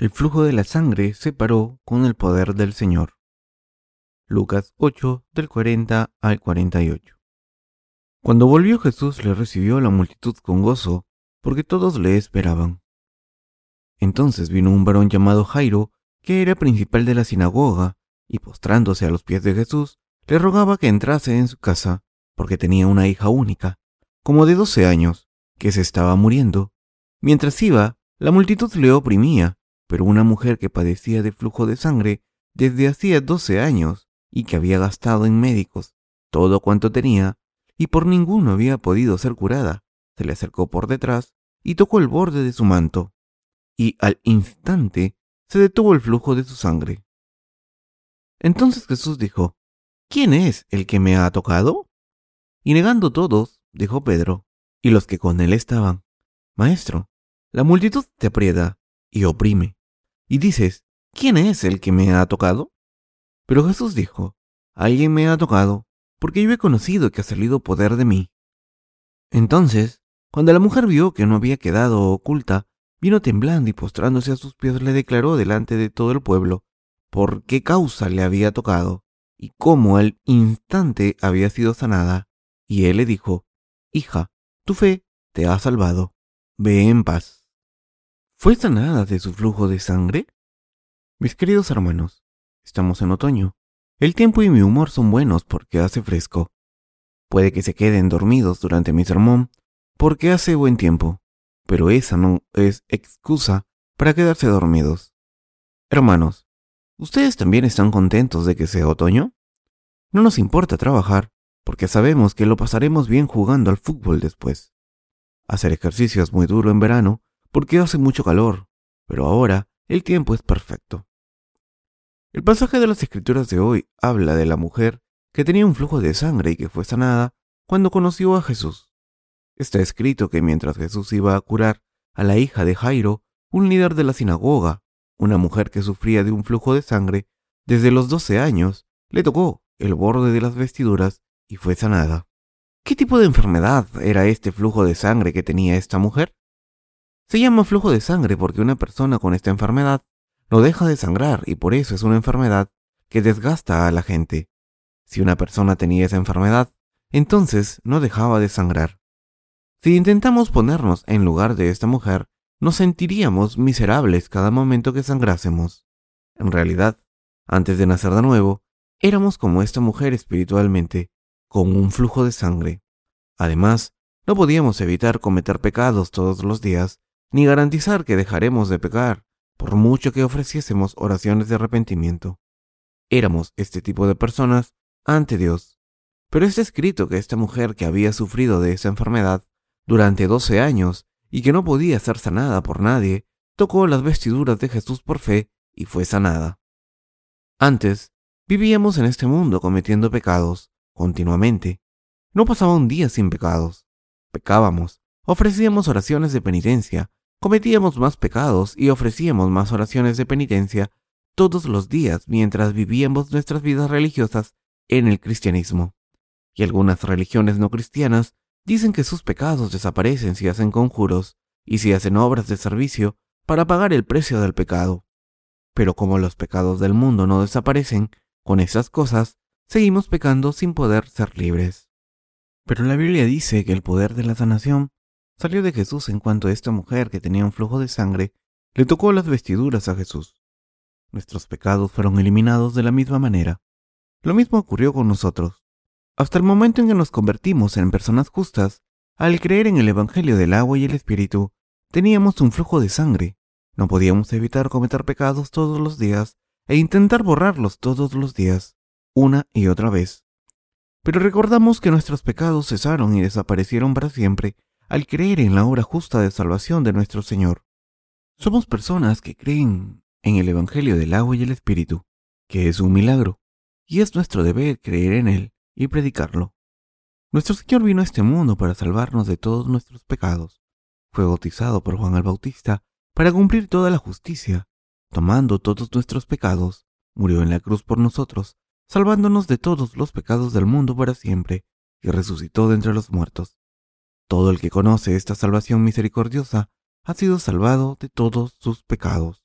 El flujo de la sangre se paró con el poder del Señor. Lucas 8 del 40 al 48. Cuando volvió Jesús le recibió la multitud con gozo, porque todos le esperaban. Entonces vino un varón llamado Jairo, que era principal de la sinagoga, y postrándose a los pies de Jesús, le rogaba que entrase en su casa, porque tenía una hija única, como de doce años, que se estaba muriendo. Mientras iba, la multitud le oprimía, pero una mujer que padecía de flujo de sangre desde hacía doce años y que había gastado en médicos todo cuanto tenía y por ninguno había podido ser curada, se le acercó por detrás y tocó el borde de su manto, y al instante se detuvo el flujo de su sangre. Entonces Jesús dijo, ¿quién es el que me ha tocado? Y negando todos, dijo Pedro, y los que con él estaban, Maestro, la multitud te aprieta y oprime y dices, ¿quién es el que me ha tocado? Pero Jesús dijo, alguien me ha tocado, porque yo he conocido que ha salido poder de mí. Entonces, cuando la mujer vio que no había quedado oculta, vino temblando y postrándose a sus pies le declaró delante de todo el pueblo por qué causa le había tocado y cómo al instante había sido sanada. Y él le dijo, Hija, tu fe te ha salvado. Ve en paz. ¿Fue sanada de su flujo de sangre? Mis queridos hermanos, estamos en otoño. El tiempo y mi humor son buenos porque hace fresco. Puede que se queden dormidos durante mi sermón porque hace buen tiempo, pero esa no es excusa para quedarse dormidos. Hermanos, ¿ustedes también están contentos de que sea otoño? No nos importa trabajar porque sabemos que lo pasaremos bien jugando al fútbol después. Hacer ejercicio es muy duro en verano porque hace mucho calor, pero ahora el tiempo es perfecto. El pasaje de las escrituras de hoy habla de la mujer que tenía un flujo de sangre y que fue sanada cuando conoció a Jesús. Está escrito que mientras Jesús iba a curar a la hija de Jairo, un líder de la sinagoga, una mujer que sufría de un flujo de sangre desde los doce años, le tocó el borde de las vestiduras y fue sanada. ¿Qué tipo de enfermedad era este flujo de sangre que tenía esta mujer? Se llama flujo de sangre porque una persona con esta enfermedad no deja de sangrar y por eso es una enfermedad que desgasta a la gente. Si una persona tenía esa enfermedad, entonces no dejaba de sangrar. Si intentamos ponernos en lugar de esta mujer, nos sentiríamos miserables cada momento que sangrásemos. En realidad, antes de nacer de nuevo, éramos como esta mujer espiritualmente, con un flujo de sangre. Además, no podíamos evitar cometer pecados todos los días ni garantizar que dejaremos de pecar, por mucho que ofreciésemos oraciones de arrepentimiento. Éramos este tipo de personas ante Dios. Pero está escrito que esta mujer que había sufrido de esa enfermedad durante doce años y que no podía ser sanada por nadie, tocó las vestiduras de Jesús por fe y fue sanada. Antes, vivíamos en este mundo cometiendo pecados continuamente. No pasaba un día sin pecados. Pecábamos, ofrecíamos oraciones de penitencia, cometíamos más pecados y ofrecíamos más oraciones de penitencia todos los días mientras vivíamos nuestras vidas religiosas en el cristianismo. Y algunas religiones no cristianas dicen que sus pecados desaparecen si hacen conjuros y si hacen obras de servicio para pagar el precio del pecado. Pero como los pecados del mundo no desaparecen, con esas cosas seguimos pecando sin poder ser libres. Pero la Biblia dice que el poder de la sanación salió de Jesús en cuanto esta mujer que tenía un flujo de sangre le tocó las vestiduras a Jesús. Nuestros pecados fueron eliminados de la misma manera. Lo mismo ocurrió con nosotros. Hasta el momento en que nos convertimos en personas justas, al creer en el Evangelio del agua y el Espíritu, teníamos un flujo de sangre. No podíamos evitar cometer pecados todos los días e intentar borrarlos todos los días, una y otra vez. Pero recordamos que nuestros pecados cesaron y desaparecieron para siempre al creer en la obra justa de salvación de nuestro Señor. Somos personas que creen en el Evangelio del agua y el Espíritu, que es un milagro, y es nuestro deber creer en él y predicarlo. Nuestro Señor vino a este mundo para salvarnos de todos nuestros pecados. Fue bautizado por Juan el Bautista para cumplir toda la justicia, tomando todos nuestros pecados, murió en la cruz por nosotros, salvándonos de todos los pecados del mundo para siempre, y resucitó de entre los muertos. Todo el que conoce esta salvación misericordiosa ha sido salvado de todos sus pecados.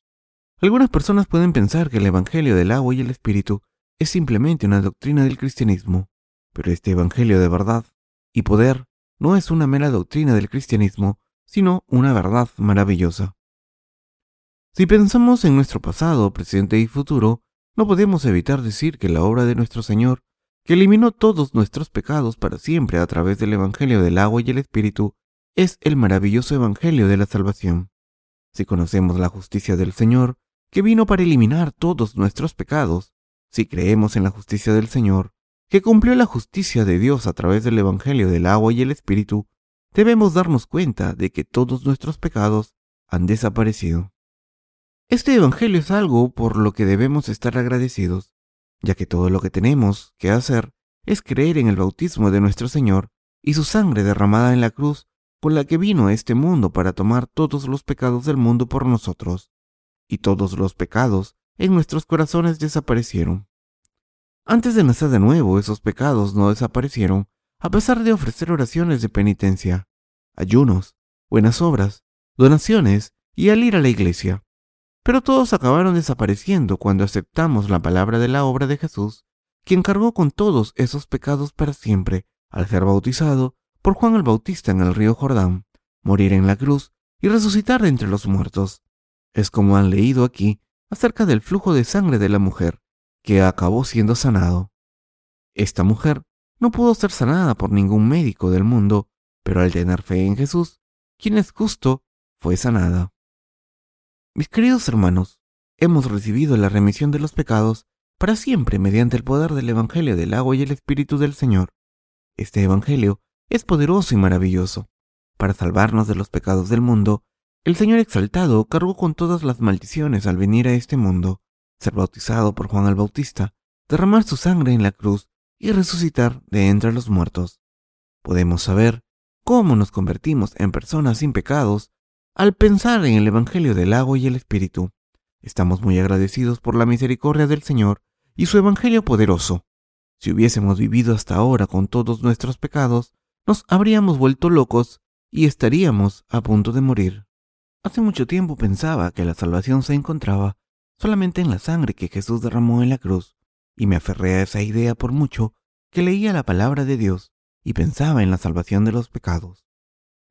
Algunas personas pueden pensar que el Evangelio del agua y el Espíritu es simplemente una doctrina del cristianismo, pero este Evangelio de verdad y poder no es una mera doctrina del cristianismo, sino una verdad maravillosa. Si pensamos en nuestro pasado, presente y futuro, no podemos evitar decir que la obra de nuestro Señor, que eliminó todos nuestros pecados para siempre a través del Evangelio del agua y el Espíritu, es el maravilloso Evangelio de la salvación. Si conocemos la justicia del Señor, que vino para eliminar todos nuestros pecados, si creemos en la justicia del Señor, que cumplió la justicia de Dios a través del Evangelio del agua y el Espíritu, debemos darnos cuenta de que todos nuestros pecados han desaparecido. Este Evangelio es algo por lo que debemos estar agradecidos, ya que todo lo que tenemos que hacer es creer en el bautismo de nuestro Señor y su sangre derramada en la cruz con la que vino a este mundo para tomar todos los pecados del mundo por nosotros, y todos los pecados en nuestros corazones desaparecieron. Antes de nacer de nuevo, esos pecados no desaparecieron, a pesar de ofrecer oraciones de penitencia, ayunos, buenas obras, donaciones y al ir a la iglesia. Pero todos acabaron desapareciendo cuando aceptamos la palabra de la obra de Jesús, quien cargó con todos esos pecados para siempre al ser bautizado por Juan el Bautista en el río Jordán, morir en la cruz y resucitar de entre los muertos. Es como han leído aquí acerca del flujo de sangre de la mujer, que acabó siendo sanado. Esta mujer no pudo ser sanada por ningún médico del mundo, pero al tener fe en Jesús, quien es justo, fue sanada. Mis queridos hermanos, hemos recibido la remisión de los pecados para siempre mediante el poder del Evangelio del agua y el Espíritu del Señor. Este Evangelio es poderoso y maravilloso. Para salvarnos de los pecados del mundo, el Señor exaltado cargó con todas las maldiciones al venir a este mundo, ser bautizado por Juan el Bautista, derramar su sangre en la cruz y resucitar de entre los muertos. Podemos saber cómo nos convertimos en personas sin pecados al pensar en el Evangelio del agua y el Espíritu. Estamos muy agradecidos por la misericordia del Señor y su Evangelio poderoso. Si hubiésemos vivido hasta ahora con todos nuestros pecados, nos habríamos vuelto locos y estaríamos a punto de morir. Hace mucho tiempo pensaba que la salvación se encontraba solamente en la sangre que Jesús derramó en la cruz, y me aferré a esa idea por mucho que leía la palabra de Dios y pensaba en la salvación de los pecados.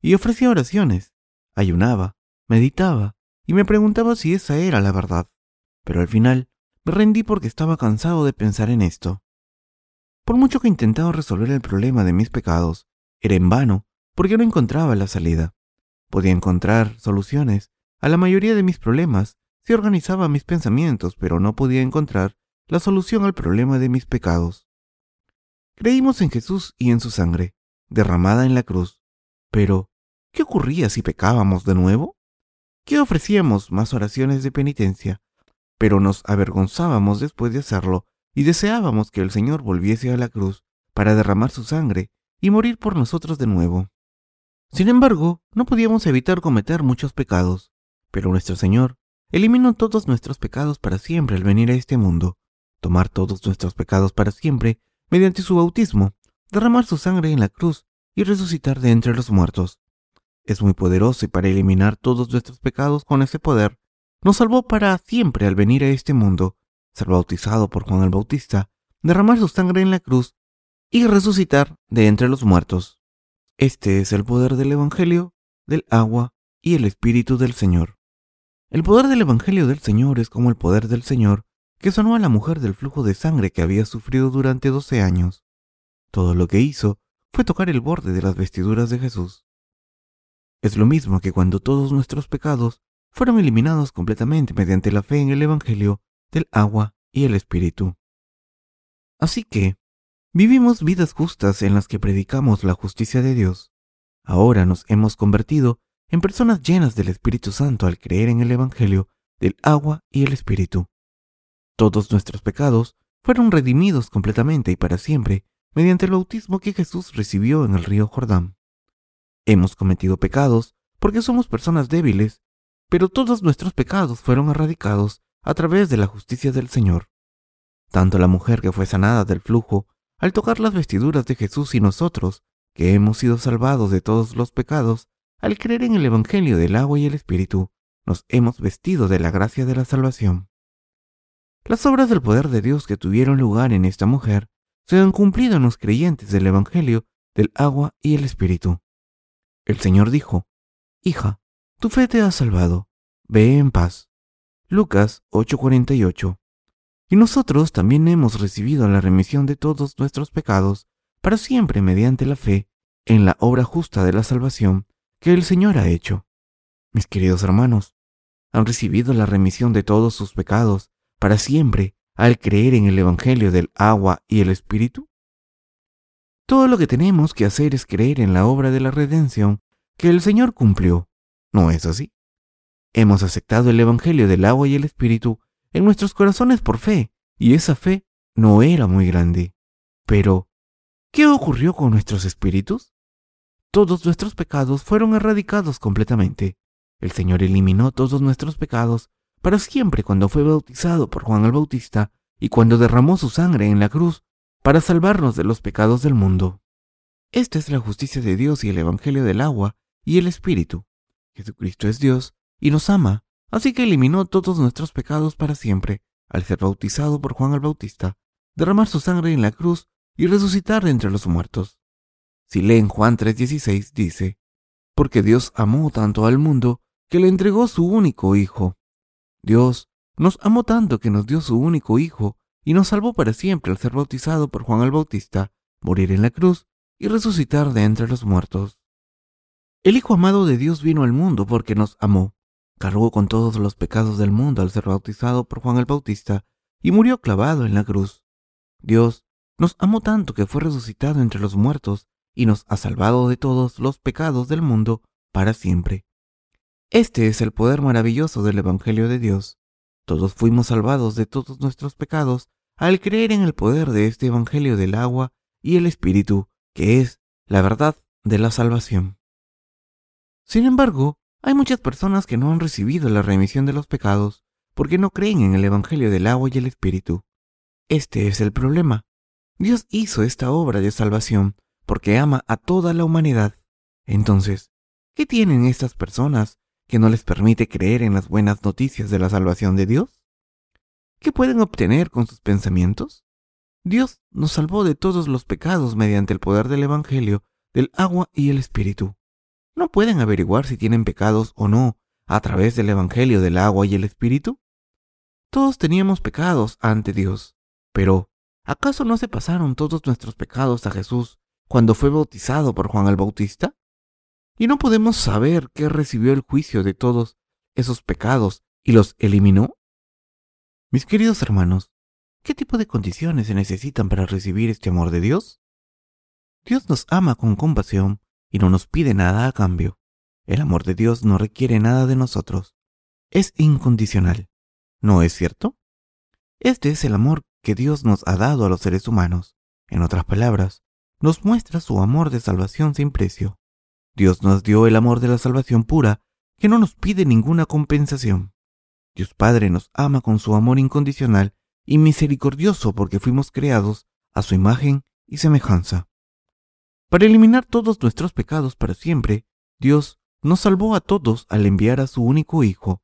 Y ofrecía oraciones, ayunaba, meditaba y me preguntaba si esa era la verdad. Pero al final me rendí porque estaba cansado de pensar en esto. Por mucho que intentaba resolver el problema de mis pecados, era en vano, porque no encontraba la salida. Podía encontrar soluciones a la mayoría de mis problemas si organizaba mis pensamientos, pero no podía encontrar la solución al problema de mis pecados. Creímos en Jesús y en su sangre, derramada en la cruz. Pero, ¿Qué ocurría si pecábamos de nuevo? ¿Qué ofrecíamos más oraciones de penitencia, pero nos avergonzábamos después de hacerlo y deseábamos que el Señor volviese a la cruz para derramar su sangre y morir por nosotros de nuevo. Sin embargo, no podíamos evitar cometer muchos pecados, pero nuestro Señor eliminó todos nuestros pecados para siempre al venir a este mundo, tomar todos nuestros pecados para siempre mediante su bautismo, derramar su sangre en la cruz y resucitar de entre los muertos es muy poderoso y para eliminar todos nuestros pecados con ese poder, nos salvó para siempre al venir a este mundo, ser bautizado por Juan el Bautista, derramar su sangre en la cruz y resucitar de entre los muertos. Este es el poder del Evangelio, del agua y el Espíritu del Señor. El poder del Evangelio del Señor es como el poder del Señor que sanó a la mujer del flujo de sangre que había sufrido durante doce años. Todo lo que hizo fue tocar el borde de las vestiduras de Jesús. Es lo mismo que cuando todos nuestros pecados fueron eliminados completamente mediante la fe en el Evangelio del agua y el Espíritu. Así que, vivimos vidas justas en las que predicamos la justicia de Dios. Ahora nos hemos convertido en personas llenas del Espíritu Santo al creer en el Evangelio del agua y el Espíritu. Todos nuestros pecados fueron redimidos completamente y para siempre mediante el bautismo que Jesús recibió en el río Jordán. Hemos cometido pecados porque somos personas débiles, pero todos nuestros pecados fueron erradicados a través de la justicia del Señor. Tanto la mujer que fue sanada del flujo al tocar las vestiduras de Jesús y nosotros, que hemos sido salvados de todos los pecados, al creer en el Evangelio del agua y el Espíritu, nos hemos vestido de la gracia de la salvación. Las obras del poder de Dios que tuvieron lugar en esta mujer se han cumplido en los creyentes del Evangelio del agua y el Espíritu. El Señor dijo, Hija, tu fe te ha salvado, ve en paz. Lucas 8:48. Y nosotros también hemos recibido la remisión de todos nuestros pecados para siempre mediante la fe en la obra justa de la salvación que el Señor ha hecho. Mis queridos hermanos, han recibido la remisión de todos sus pecados para siempre al creer en el Evangelio del agua y el Espíritu? Todo lo que tenemos que hacer es creer en la obra de la redención que el Señor cumplió. ¿No es así? Hemos aceptado el Evangelio del agua y el Espíritu en nuestros corazones por fe, y esa fe no era muy grande. Pero, ¿qué ocurrió con nuestros espíritus? Todos nuestros pecados fueron erradicados completamente. El Señor eliminó todos nuestros pecados para siempre cuando fue bautizado por Juan el Bautista y cuando derramó su sangre en la cruz para salvarnos de los pecados del mundo. Esta es la justicia de Dios y el Evangelio del agua y el Espíritu. Jesucristo es Dios y nos ama, así que eliminó todos nuestros pecados para siempre al ser bautizado por Juan el Bautista, derramar su sangre en la cruz y resucitar de entre los muertos. Si leen Juan 3:16 dice, porque Dios amó tanto al mundo que le entregó su único Hijo, Dios nos amó tanto que nos dio su único Hijo y nos salvó para siempre al ser bautizado por Juan el Bautista, morir en la cruz y resucitar de entre los muertos. El Hijo amado de Dios vino al mundo porque nos amó, cargó con todos los pecados del mundo al ser bautizado por Juan el Bautista y murió clavado en la cruz. Dios nos amó tanto que fue resucitado entre los muertos y nos ha salvado de todos los pecados del mundo para siempre. Este es el poder maravilloso del Evangelio de Dios. Todos fuimos salvados de todos nuestros pecados al creer en el poder de este Evangelio del agua y el Espíritu, que es la verdad de la salvación. Sin embargo, hay muchas personas que no han recibido la remisión de los pecados porque no creen en el Evangelio del agua y el Espíritu. Este es el problema. Dios hizo esta obra de salvación porque ama a toda la humanidad. Entonces, ¿qué tienen estas personas que no les permite creer en las buenas noticias de la salvación de Dios? ¿Qué pueden obtener con sus pensamientos? Dios nos salvó de todos los pecados mediante el poder del Evangelio, del agua y el Espíritu. ¿No pueden averiguar si tienen pecados o no a través del Evangelio del agua y el Espíritu? Todos teníamos pecados ante Dios, pero ¿acaso no se pasaron todos nuestros pecados a Jesús cuando fue bautizado por Juan el Bautista? y no podemos saber que recibió el juicio de todos esos pecados y los eliminó? Mis queridos hermanos, ¿qué tipo de condiciones se necesitan para recibir este amor de Dios? Dios nos ama con compasión y no nos pide nada a cambio. El amor de Dios no requiere nada de nosotros. Es incondicional. ¿No es cierto? Este es el amor que Dios nos ha dado a los seres humanos. En otras palabras, nos muestra su amor de salvación sin precio. Dios nos dio el amor de la salvación pura, que no nos pide ninguna compensación. Dios Padre nos ama con su amor incondicional y misericordioso porque fuimos creados a su imagen y semejanza. Para eliminar todos nuestros pecados para siempre, Dios nos salvó a todos al enviar a su único Hijo,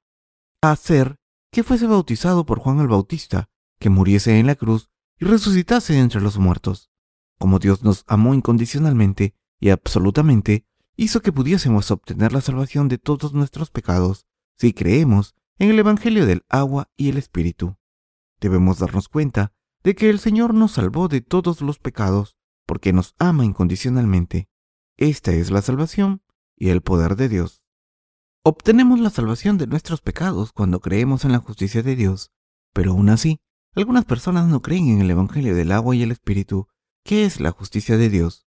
a hacer que fuese bautizado por Juan el Bautista, que muriese en la cruz y resucitase entre los muertos. Como Dios nos amó incondicionalmente y absolutamente, hizo que pudiésemos obtener la salvación de todos nuestros pecados si creemos en el Evangelio del agua y el Espíritu. Debemos darnos cuenta de que el Señor nos salvó de todos los pecados porque nos ama incondicionalmente. Esta es la salvación y el poder de Dios. Obtenemos la salvación de nuestros pecados cuando creemos en la justicia de Dios, pero aún así, algunas personas no creen en el Evangelio del agua y el Espíritu, que es la justicia de Dios.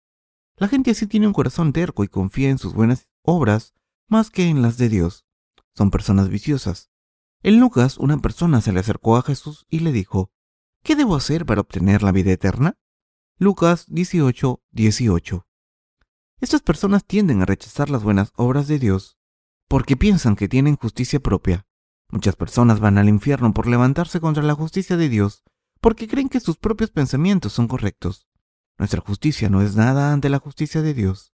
La gente así tiene un corazón terco y confía en sus buenas obras más que en las de Dios. Son personas viciosas. En Lucas, una persona se le acercó a Jesús y le dijo, ¿Qué debo hacer para obtener la vida eterna? Lucas 18, 18. Estas personas tienden a rechazar las buenas obras de Dios porque piensan que tienen justicia propia. Muchas personas van al infierno por levantarse contra la justicia de Dios porque creen que sus propios pensamientos son correctos. Nuestra justicia no es nada ante la justicia de Dios.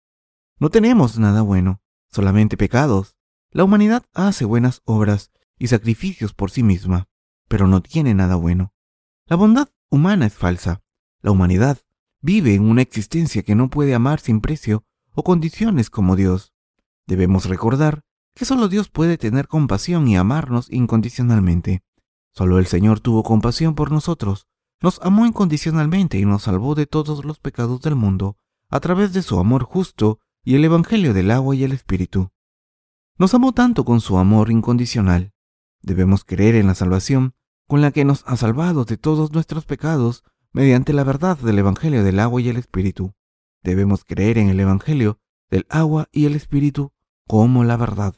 No tenemos nada bueno, solamente pecados, La humanidad hace buenas obras y sacrificios por sí misma, pero no tiene nada bueno. La bondad humana es falsa. La humanidad vive en una existencia que no puede amar sin precio o condiciones como Dios. Debemos recordar que solo Dios puede tener compasión y amarnos incondicionalmente. Solo el Señor tuvo compasión por nosotros, nos amó incondicionalmente y nos salvó de todos los pecados del mundo a través de su amor justo y el Evangelio del agua y el Espíritu. Nos amó tanto con su amor incondicional. Debemos creer en la salvación con la que nos ha salvado de todos nuestros pecados mediante la verdad del Evangelio del agua y el Espíritu. Debemos creer en el Evangelio del agua y el Espíritu como la verdad.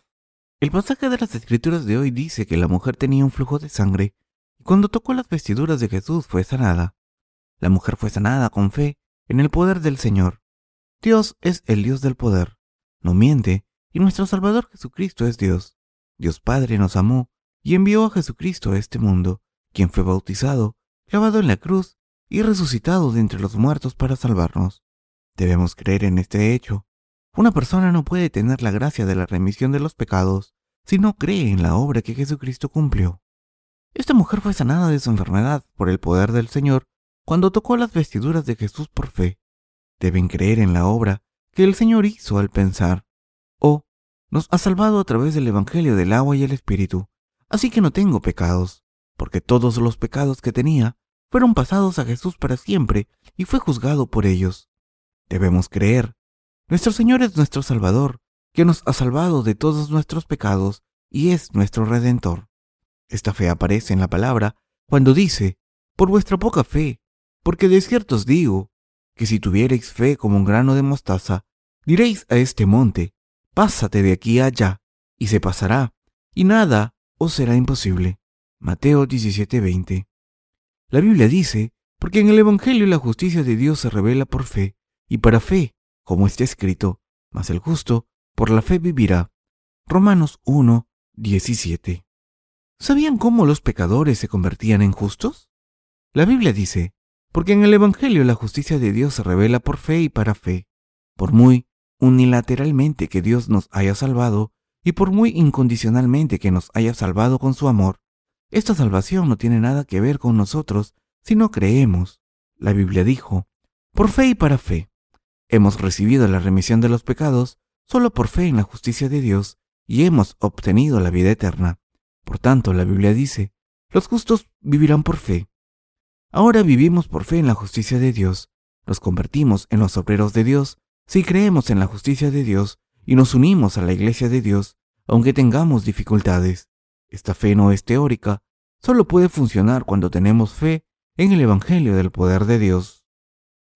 El pasaje de las Escrituras de hoy dice que la mujer tenía un flujo de sangre y cuando tocó las vestiduras de Jesús fue sanada. La mujer fue sanada con fe en el poder del Señor. Dios es el Dios del poder, no miente, y nuestro Salvador Jesucristo es Dios. Dios Padre nos amó y envió a Jesucristo a este mundo, quien fue bautizado, clavado en la cruz y resucitado de entre los muertos para salvarnos. Debemos creer en este hecho. Una persona no puede tener la gracia de la remisión de los pecados si no cree en la obra que Jesucristo cumplió. Esta mujer fue sanada de su enfermedad por el poder del Señor cuando tocó las vestiduras de Jesús por fe deben creer en la obra que el Señor hizo al pensar, oh, nos ha salvado a través del Evangelio del agua y el Espíritu, así que no tengo pecados, porque todos los pecados que tenía fueron pasados a Jesús para siempre y fue juzgado por ellos. Debemos creer. Nuestro Señor es nuestro Salvador, que nos ha salvado de todos nuestros pecados y es nuestro Redentor. Esta fe aparece en la palabra cuando dice, por vuestra poca fe, porque de cierto os digo, que si tuvierais fe como un grano de mostaza, diréis a este monte, pásate de aquí allá, y se pasará, y nada os será imposible. Mateo 17:20. La Biblia dice, porque en el Evangelio la justicia de Dios se revela por fe, y para fe, como está escrito, mas el justo por la fe vivirá. Romanos 1, 17. ¿Sabían cómo los pecadores se convertían en justos? La Biblia dice, porque en el Evangelio la justicia de Dios se revela por fe y para fe, por muy unilateralmente que Dios nos haya salvado y por muy incondicionalmente que nos haya salvado con su amor. Esta salvación no tiene nada que ver con nosotros si no creemos. La Biblia dijo, por fe y para fe. Hemos recibido la remisión de los pecados solo por fe en la justicia de Dios y hemos obtenido la vida eterna. Por tanto, la Biblia dice, los justos vivirán por fe. Ahora vivimos por fe en la justicia de Dios, nos convertimos en los obreros de Dios si creemos en la justicia de Dios y nos unimos a la iglesia de Dios, aunque tengamos dificultades. Esta fe no es teórica, solo puede funcionar cuando tenemos fe en el Evangelio del poder de Dios.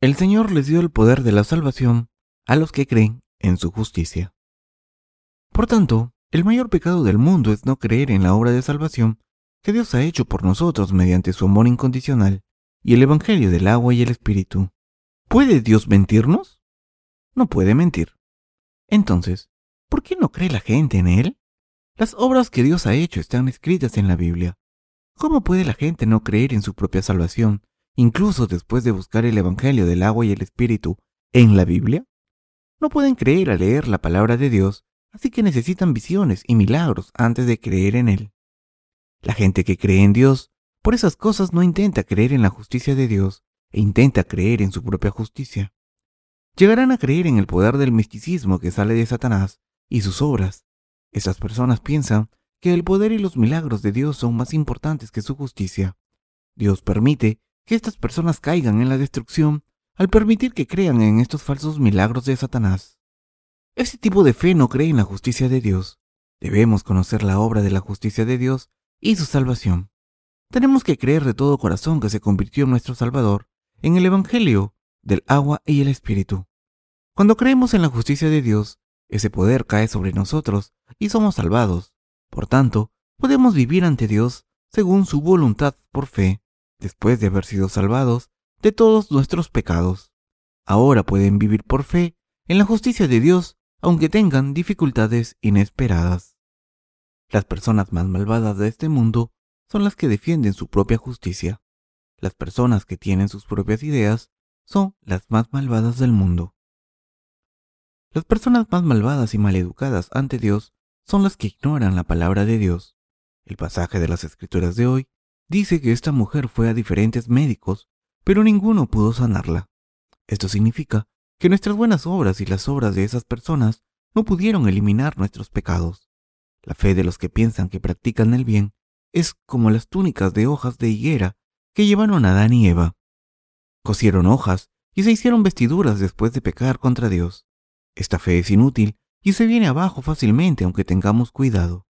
El Señor les dio el poder de la salvación a los que creen en su justicia. Por tanto, el mayor pecado del mundo es no creer en la obra de salvación que Dios ha hecho por nosotros mediante su amor incondicional y el Evangelio del agua y el Espíritu. ¿Puede Dios mentirnos? No puede mentir. Entonces, ¿por qué no cree la gente en Él? Las obras que Dios ha hecho están escritas en la Biblia. ¿Cómo puede la gente no creer en su propia salvación, incluso después de buscar el Evangelio del agua y el Espíritu en la Biblia? No pueden creer al leer la palabra de Dios, así que necesitan visiones y milagros antes de creer en Él. La gente que cree en Dios por esas cosas no intenta creer en la justicia de Dios e intenta creer en su propia justicia. Llegarán a creer en el poder del misticismo que sale de Satanás y sus obras. Esas personas piensan que el poder y los milagros de Dios son más importantes que su justicia. Dios permite que estas personas caigan en la destrucción al permitir que crean en estos falsos milagros de Satanás. Ese tipo de fe no cree en la justicia de Dios. Debemos conocer la obra de la justicia de Dios y su salvación. Tenemos que creer de todo corazón que se convirtió en nuestro Salvador en el Evangelio del agua y el Espíritu. Cuando creemos en la justicia de Dios, ese poder cae sobre nosotros y somos salvados. Por tanto, podemos vivir ante Dios según su voluntad por fe, después de haber sido salvados de todos nuestros pecados. Ahora pueden vivir por fe en la justicia de Dios, aunque tengan dificultades inesperadas. Las personas más malvadas de este mundo son las que defienden su propia justicia. Las personas que tienen sus propias ideas son las más malvadas del mundo. Las personas más malvadas y maleducadas ante Dios son las que ignoran la palabra de Dios. El pasaje de las Escrituras de hoy dice que esta mujer fue a diferentes médicos, pero ninguno pudo sanarla. Esto significa que nuestras buenas obras y las obras de esas personas no pudieron eliminar nuestros pecados. La fe de los que piensan que practican el bien es como las túnicas de hojas de higuera que llevaron a Adán y Eva. Cosieron hojas y se hicieron vestiduras después de pecar contra Dios. Esta fe es inútil y se viene abajo fácilmente aunque tengamos cuidado.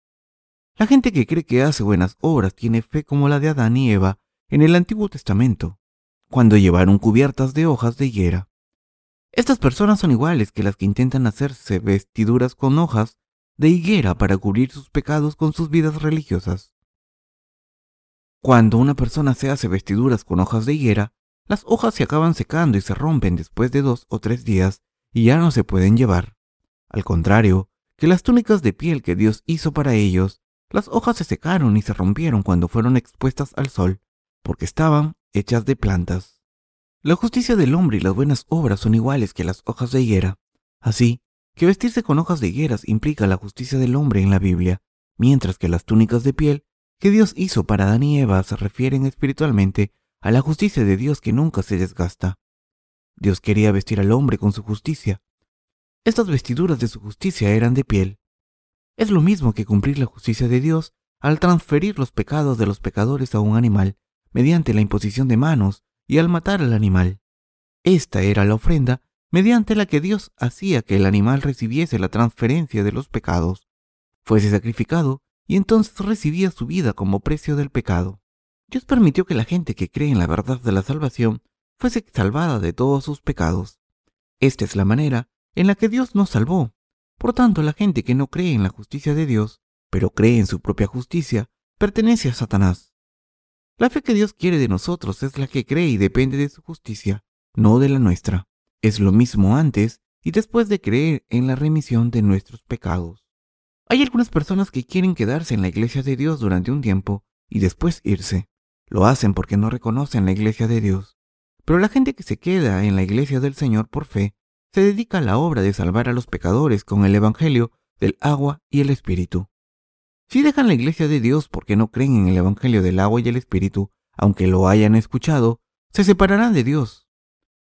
La gente que cree que hace buenas obras tiene fe como la de Adán y Eva en el Antiguo Testamento, cuando llevaron cubiertas de hojas de higuera. Estas personas son iguales que las que intentan hacerse vestiduras con hojas de higuera para cubrir sus pecados con sus vidas religiosas. Cuando una persona se hace vestiduras con hojas de higuera, las hojas se acaban secando y se rompen después de dos o tres días y ya no se pueden llevar. Al contrario, que las túnicas de piel que Dios hizo para ellos las hojas se secaron y se rompieron cuando fueron expuestas al sol, porque estaban hechas de plantas. La justicia del hombre y las buenas obras son iguales que las hojas de higuera. Así que vestirse con hojas de higueras implica la justicia del hombre en la Biblia, mientras que las túnicas de piel que Dios hizo para Adán y Eva se refieren espiritualmente a la justicia de Dios que nunca se desgasta. Dios quería vestir al hombre con su justicia. Estas vestiduras de su justicia eran de piel, es lo mismo que cumplir la justicia de Dios al transferir los pecados de los pecadores a un animal mediante la imposición de manos y al matar al animal. Esta era la ofrenda mediante la que Dios hacía que el animal recibiese la transferencia de los pecados, fuese sacrificado y entonces recibía su vida como precio del pecado. Dios permitió que la gente que cree en la verdad de la salvación fuese salvada de todos sus pecados. Esta es la manera en la que Dios nos salvó por tanto, la gente que no cree en la justicia de Dios, pero cree en su propia justicia, pertenece a Satanás. La fe que Dios quiere de nosotros es la que cree y depende de su justicia, no de la nuestra. Es lo mismo antes y después de creer en la remisión de nuestros pecados. Hay algunas personas que quieren quedarse en la iglesia de Dios durante un tiempo y después irse. Lo hacen porque no reconocen la iglesia de Dios. Pero la gente que se queda en la iglesia del Señor por fe se dedica a la obra de salvar a los pecadores con el Evangelio del agua y el Espíritu. Si dejan la iglesia de Dios porque no creen en el Evangelio del agua y el Espíritu, aunque lo hayan escuchado, se separarán de Dios.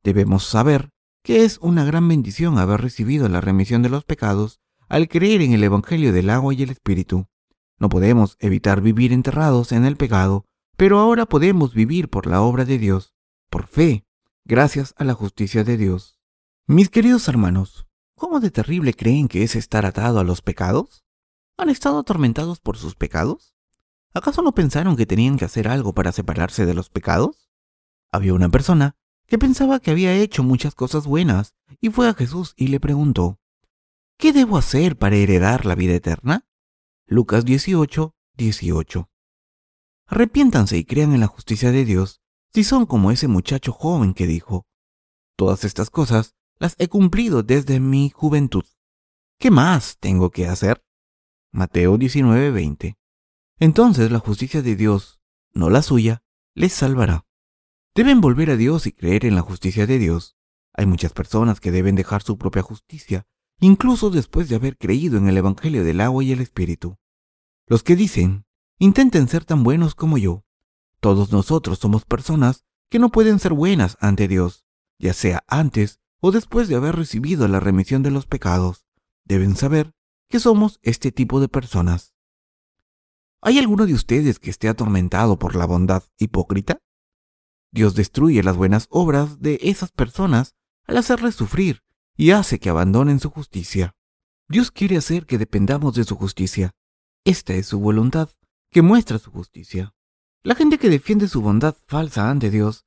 Debemos saber que es una gran bendición haber recibido la remisión de los pecados al creer en el Evangelio del agua y el Espíritu. No podemos evitar vivir enterrados en el pecado, pero ahora podemos vivir por la obra de Dios, por fe, gracias a la justicia de Dios. Mis queridos hermanos, ¿cómo de terrible creen que es estar atado a los pecados? ¿Han estado atormentados por sus pecados? ¿Acaso no pensaron que tenían que hacer algo para separarse de los pecados? Había una persona que pensaba que había hecho muchas cosas buenas y fue a Jesús y le preguntó, ¿qué debo hacer para heredar la vida eterna? Lucas 18, 18. Arrepiéntanse y crean en la justicia de Dios si son como ese muchacho joven que dijo, todas estas cosas las he cumplido desde mi juventud. ¿Qué más tengo que hacer? Mateo 19:20. Entonces la justicia de Dios, no la suya, les salvará. Deben volver a Dios y creer en la justicia de Dios. Hay muchas personas que deben dejar su propia justicia, incluso después de haber creído en el Evangelio del agua y el Espíritu. Los que dicen, intenten ser tan buenos como yo. Todos nosotros somos personas que no pueden ser buenas ante Dios, ya sea antes o después de haber recibido la remisión de los pecados, deben saber que somos este tipo de personas. ¿Hay alguno de ustedes que esté atormentado por la bondad hipócrita? Dios destruye las buenas obras de esas personas al hacerles sufrir y hace que abandonen su justicia. Dios quiere hacer que dependamos de su justicia. Esta es su voluntad, que muestra su justicia. La gente que defiende su bondad falsa ante Dios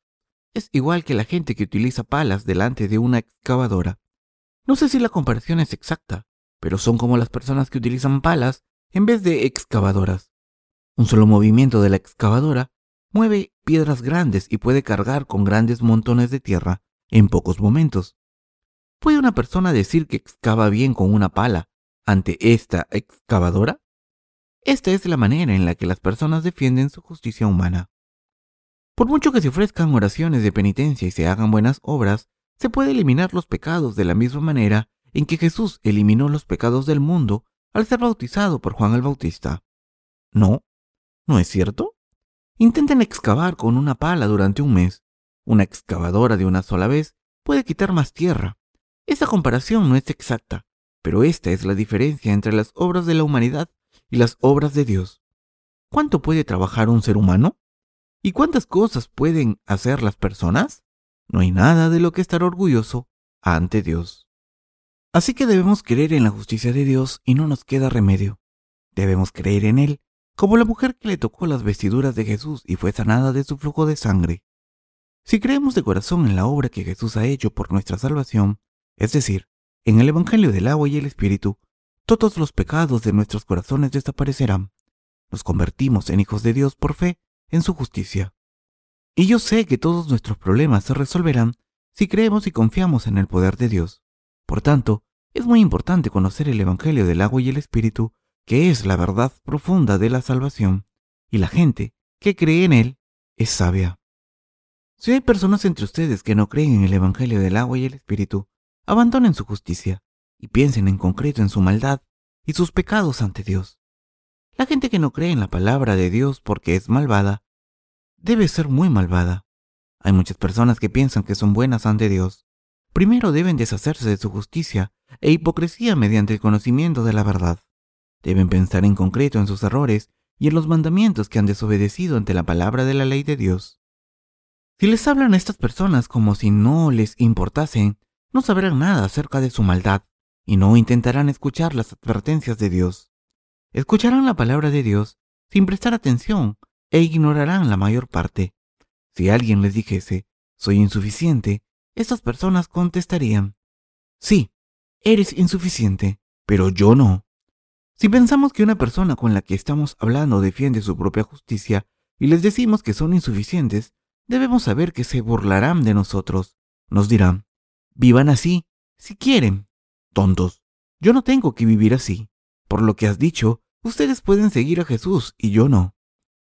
es igual que la gente que utiliza palas delante de una excavadora. No sé si la comparación es exacta, pero son como las personas que utilizan palas en vez de excavadoras. Un solo movimiento de la excavadora mueve piedras grandes y puede cargar con grandes montones de tierra en pocos momentos. ¿Puede una persona decir que excava bien con una pala ante esta excavadora? Esta es la manera en la que las personas defienden su justicia humana. Por mucho que se ofrezcan oraciones de penitencia y se hagan buenas obras, se puede eliminar los pecados de la misma manera en que Jesús eliminó los pecados del mundo al ser bautizado por Juan el Bautista. No, ¿no es cierto? Intenten excavar con una pala durante un mes. Una excavadora de una sola vez puede quitar más tierra. Esa comparación no es exacta, pero esta es la diferencia entre las obras de la humanidad y las obras de Dios. ¿Cuánto puede trabajar un ser humano? ¿Y cuántas cosas pueden hacer las personas? No hay nada de lo que estar orgulloso ante Dios. Así que debemos creer en la justicia de Dios y no nos queda remedio. Debemos creer en Él, como la mujer que le tocó las vestiduras de Jesús y fue sanada de su flujo de sangre. Si creemos de corazón en la obra que Jesús ha hecho por nuestra salvación, es decir, en el Evangelio del agua y el Espíritu, todos los pecados de nuestros corazones desaparecerán. Nos convertimos en hijos de Dios por fe en su justicia. Y yo sé que todos nuestros problemas se resolverán si creemos y confiamos en el poder de Dios. Por tanto, es muy importante conocer el Evangelio del agua y el Espíritu, que es la verdad profunda de la salvación, y la gente que cree en él es sabia. Si hay personas entre ustedes que no creen en el Evangelio del agua y el Espíritu, abandonen su justicia y piensen en concreto en su maldad y sus pecados ante Dios. La gente que no cree en la palabra de Dios porque es malvada, debe ser muy malvada. Hay muchas personas que piensan que son buenas ante Dios. Primero deben deshacerse de su justicia e hipocresía mediante el conocimiento de la verdad. Deben pensar en concreto en sus errores y en los mandamientos que han desobedecido ante la palabra de la ley de Dios. Si les hablan a estas personas como si no les importasen, no sabrán nada acerca de su maldad y no intentarán escuchar las advertencias de Dios. Escucharán la palabra de Dios sin prestar atención e ignorarán la mayor parte. Si alguien les dijese, soy insuficiente, estas personas contestarían, sí, eres insuficiente, pero yo no. Si pensamos que una persona con la que estamos hablando defiende su propia justicia y les decimos que son insuficientes, debemos saber que se burlarán de nosotros. Nos dirán, vivan así, si quieren. Tontos, yo no tengo que vivir así. Por lo que has dicho, ustedes pueden seguir a Jesús y yo no.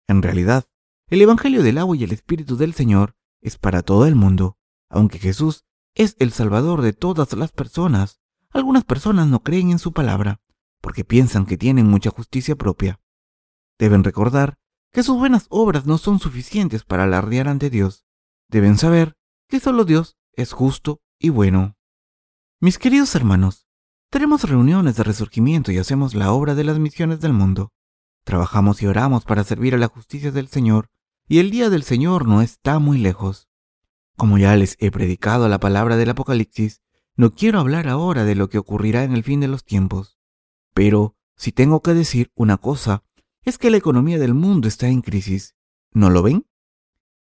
En realidad, el Evangelio del agua y el Espíritu del Señor es para todo el mundo. Aunque Jesús es el Salvador de todas las personas, algunas personas no creen en su palabra, porque piensan que tienen mucha justicia propia. Deben recordar que sus buenas obras no son suficientes para alardear ante Dios. Deben saber que solo Dios es justo y bueno. Mis queridos hermanos, tenemos reuniones de resurgimiento y hacemos la obra de las misiones del mundo. Trabajamos y oramos para servir a la justicia del Señor, y el día del Señor no está muy lejos. Como ya les he predicado la palabra del Apocalipsis, no quiero hablar ahora de lo que ocurrirá en el fin de los tiempos. Pero, si tengo que decir una cosa, es que la economía del mundo está en crisis. ¿No lo ven?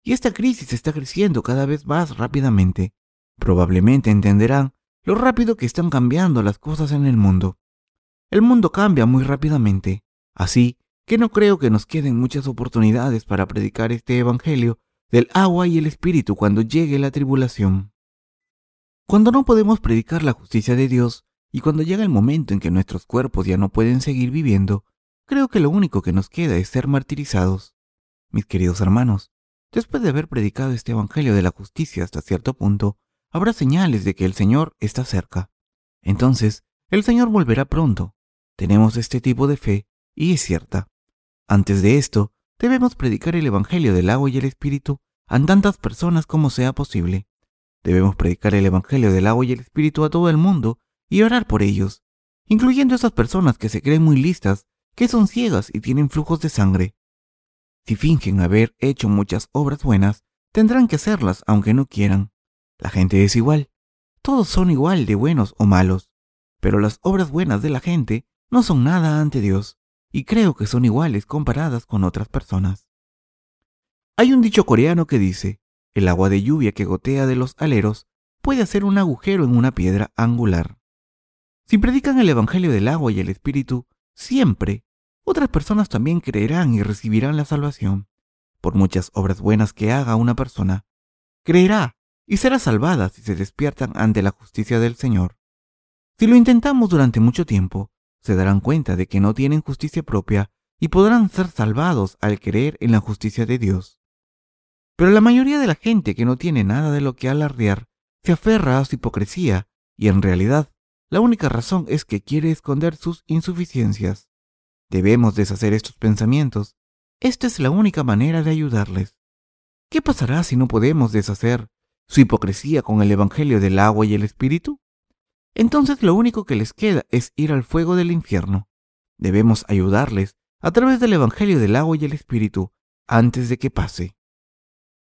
Y esta crisis está creciendo cada vez más rápidamente. Probablemente entenderán lo rápido que están cambiando las cosas en el mundo. El mundo cambia muy rápidamente, así que no creo que nos queden muchas oportunidades para predicar este Evangelio del agua y el Espíritu cuando llegue la tribulación. Cuando no podemos predicar la justicia de Dios y cuando llega el momento en que nuestros cuerpos ya no pueden seguir viviendo, creo que lo único que nos queda es ser martirizados. Mis queridos hermanos, después de haber predicado este Evangelio de la justicia hasta cierto punto, habrá señales de que el Señor está cerca. Entonces, el Señor volverá pronto. Tenemos este tipo de fe y es cierta. Antes de esto, debemos predicar el Evangelio del agua y el Espíritu a tantas personas como sea posible. Debemos predicar el Evangelio del agua y el Espíritu a todo el mundo y orar por ellos, incluyendo esas personas que se creen muy listas que son ciegas y tienen flujos de sangre. Si fingen haber hecho muchas obras buenas, tendrán que hacerlas aunque no quieran. La gente es igual. Todos son igual de buenos o malos. Pero las obras buenas de la gente no son nada ante Dios, y creo que son iguales comparadas con otras personas. Hay un dicho coreano que dice, el agua de lluvia que gotea de los aleros puede hacer un agujero en una piedra angular. Si predican el Evangelio del agua y el Espíritu, siempre otras personas también creerán y recibirán la salvación. Por muchas obras buenas que haga una persona, creerá y será salvada si se despiertan ante la justicia del Señor. Si lo intentamos durante mucho tiempo, se darán cuenta de que no tienen justicia propia y podrán ser salvados al creer en la justicia de Dios. Pero la mayoría de la gente que no tiene nada de lo que alardear se aferra a su hipocresía y en realidad la única razón es que quiere esconder sus insuficiencias. Debemos deshacer estos pensamientos. Esta es la única manera de ayudarles. ¿Qué pasará si no podemos deshacer su hipocresía con el Evangelio del agua y el Espíritu? Entonces lo único que les queda es ir al fuego del infierno. Debemos ayudarles a través del Evangelio del agua y el Espíritu antes de que pase.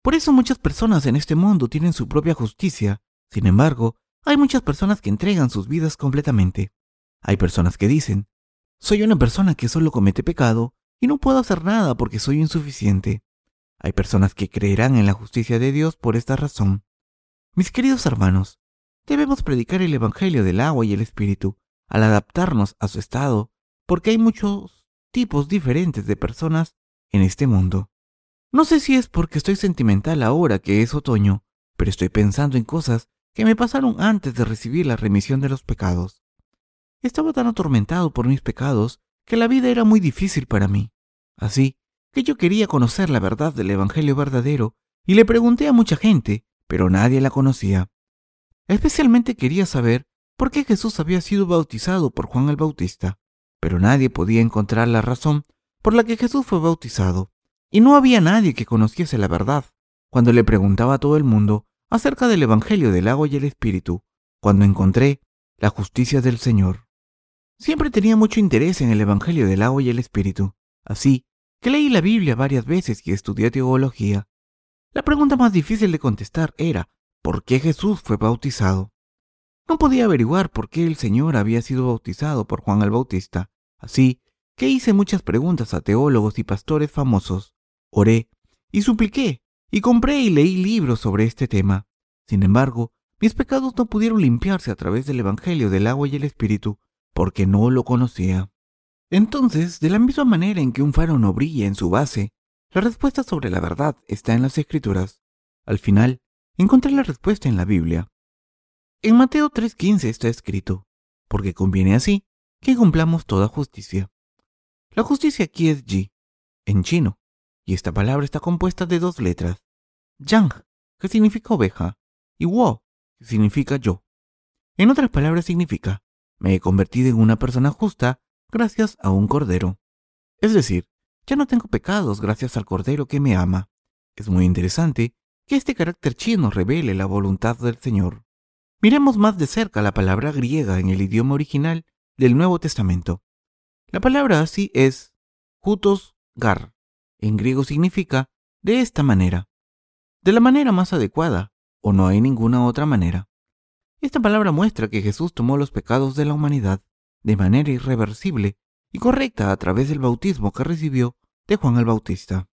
Por eso muchas personas en este mundo tienen su propia justicia. Sin embargo, hay muchas personas que entregan sus vidas completamente. Hay personas que dicen, soy una persona que solo comete pecado y no puedo hacer nada porque soy insuficiente. Hay personas que creerán en la justicia de Dios por esta razón. Mis queridos hermanos, debemos predicar el Evangelio del agua y el Espíritu al adaptarnos a su estado, porque hay muchos tipos diferentes de personas en este mundo. No sé si es porque estoy sentimental ahora que es otoño, pero estoy pensando en cosas que me pasaron antes de recibir la remisión de los pecados. Estaba tan atormentado por mis pecados que la vida era muy difícil para mí. Así que yo quería conocer la verdad del Evangelio verdadero y le pregunté a mucha gente, pero nadie la conocía. Especialmente quería saber por qué Jesús había sido bautizado por Juan el Bautista, pero nadie podía encontrar la razón por la que Jesús fue bautizado, y no había nadie que conociese la verdad. Cuando le preguntaba a todo el mundo, acerca del Evangelio del agua y el Espíritu, cuando encontré la justicia del Señor. Siempre tenía mucho interés en el Evangelio del agua y el Espíritu, así que leí la Biblia varias veces y estudié teología. La pregunta más difícil de contestar era, ¿por qué Jesús fue bautizado? No podía averiguar por qué el Señor había sido bautizado por Juan el Bautista, así que hice muchas preguntas a teólogos y pastores famosos. Oré y supliqué y compré y leí libros sobre este tema. Sin embargo, mis pecados no pudieron limpiarse a través del Evangelio del agua y el Espíritu, porque no lo conocía. Entonces, de la misma manera en que un faro no brilla en su base, la respuesta sobre la verdad está en las Escrituras. Al final, encontré la respuesta en la Biblia. En Mateo 3:15 está escrito, porque conviene así que cumplamos toda justicia. La justicia aquí es Ji, en chino, y esta palabra está compuesta de dos letras, Yang, que significa oveja, y Wo, que significa yo. En otras palabras significa, me he convertido en una persona justa gracias a un cordero. Es decir, ya no tengo pecados gracias al cordero que me ama. Es muy interesante que este carácter chino revele la voluntad del Señor. Miremos más de cerca la palabra griega en el idioma original del Nuevo Testamento. La palabra así es hutos gar, en griego significa de esta manera, de la manera más adecuada, o no hay ninguna otra manera. Esta palabra muestra que Jesús tomó los pecados de la humanidad de manera irreversible y correcta a través del bautismo que recibió de Juan el Bautista.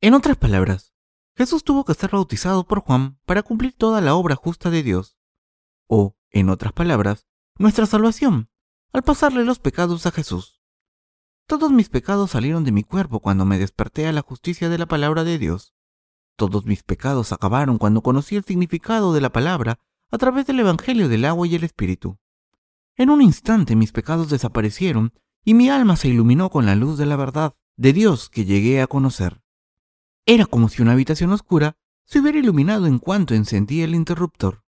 En otras palabras, Jesús tuvo que ser bautizado por Juan para cumplir toda la obra justa de Dios. O, en otras palabras, nuestra salvación, al pasarle los pecados a Jesús. Todos mis pecados salieron de mi cuerpo cuando me desperté a la justicia de la palabra de Dios. Todos mis pecados acabaron cuando conocí el significado de la palabra a través del Evangelio del agua y el Espíritu. En un instante mis pecados desaparecieron y mi alma se iluminó con la luz de la verdad de Dios que llegué a conocer. Era como si una habitación oscura se hubiera iluminado en cuanto encendí el interruptor.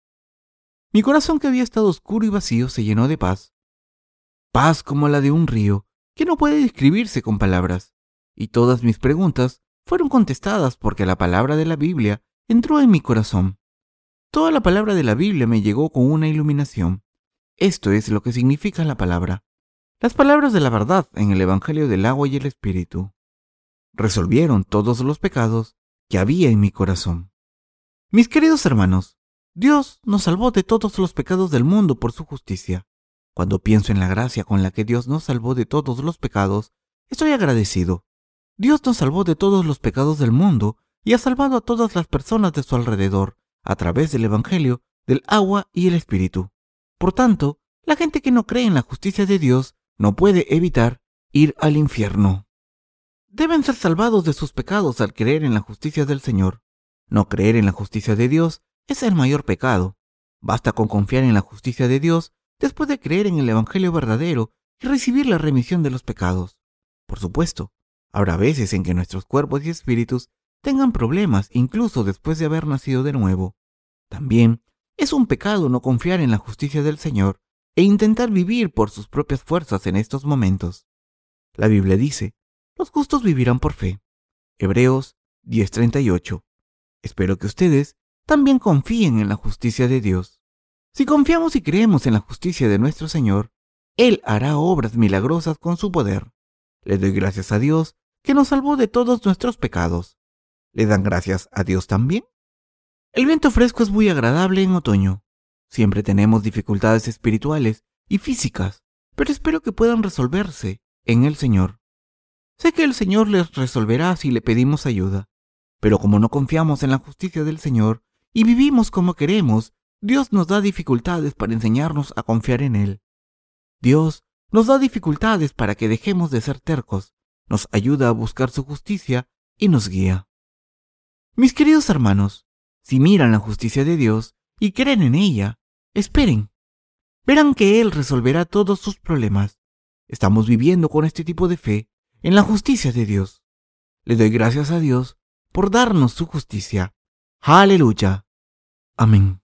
Mi corazón que había estado oscuro y vacío se llenó de paz. Paz como la de un río que no puede describirse con palabras, y todas mis preguntas fueron contestadas porque la palabra de la Biblia entró en mi corazón. Toda la palabra de la Biblia me llegó con una iluminación. Esto es lo que significa la palabra. Las palabras de la verdad en el Evangelio del agua y el Espíritu. Resolvieron todos los pecados que había en mi corazón. Mis queridos hermanos, Dios nos salvó de todos los pecados del mundo por su justicia. Cuando pienso en la gracia con la que Dios nos salvó de todos los pecados, estoy agradecido. Dios nos salvó de todos los pecados del mundo y ha salvado a todas las personas de su alrededor a través del Evangelio, del agua y el Espíritu. Por tanto, la gente que no cree en la justicia de Dios no puede evitar ir al infierno. Deben ser salvados de sus pecados al creer en la justicia del Señor. No creer en la justicia de Dios es el mayor pecado. Basta con confiar en la justicia de Dios después de creer en el Evangelio verdadero y recibir la remisión de los pecados. Por supuesto, habrá veces en que nuestros cuerpos y espíritus tengan problemas incluso después de haber nacido de nuevo. También es un pecado no confiar en la justicia del Señor e intentar vivir por sus propias fuerzas en estos momentos. La Biblia dice, los justos vivirán por fe. Hebreos 10:38. Espero que ustedes también confíen en la justicia de Dios. Si confiamos y creemos en la justicia de nuestro Señor, Él hará obras milagrosas con su poder. Le doy gracias a Dios que nos salvó de todos nuestros pecados. ¿Le dan gracias a Dios también? El viento fresco es muy agradable en otoño. Siempre tenemos dificultades espirituales y físicas, pero espero que puedan resolverse en el Señor. Sé que el Señor les resolverá si le pedimos ayuda, pero como no confiamos en la justicia del Señor y vivimos como queremos, Dios nos da dificultades para enseñarnos a confiar en Él. Dios nos da dificultades para que dejemos de ser tercos, nos ayuda a buscar su justicia y nos guía. Mis queridos hermanos, si miran la justicia de Dios y creen en ella, esperen. Verán que Él resolverá todos sus problemas. Estamos viviendo con este tipo de fe en la justicia de Dios. Le doy gracias a Dios por darnos su justicia. Aleluya. Amén.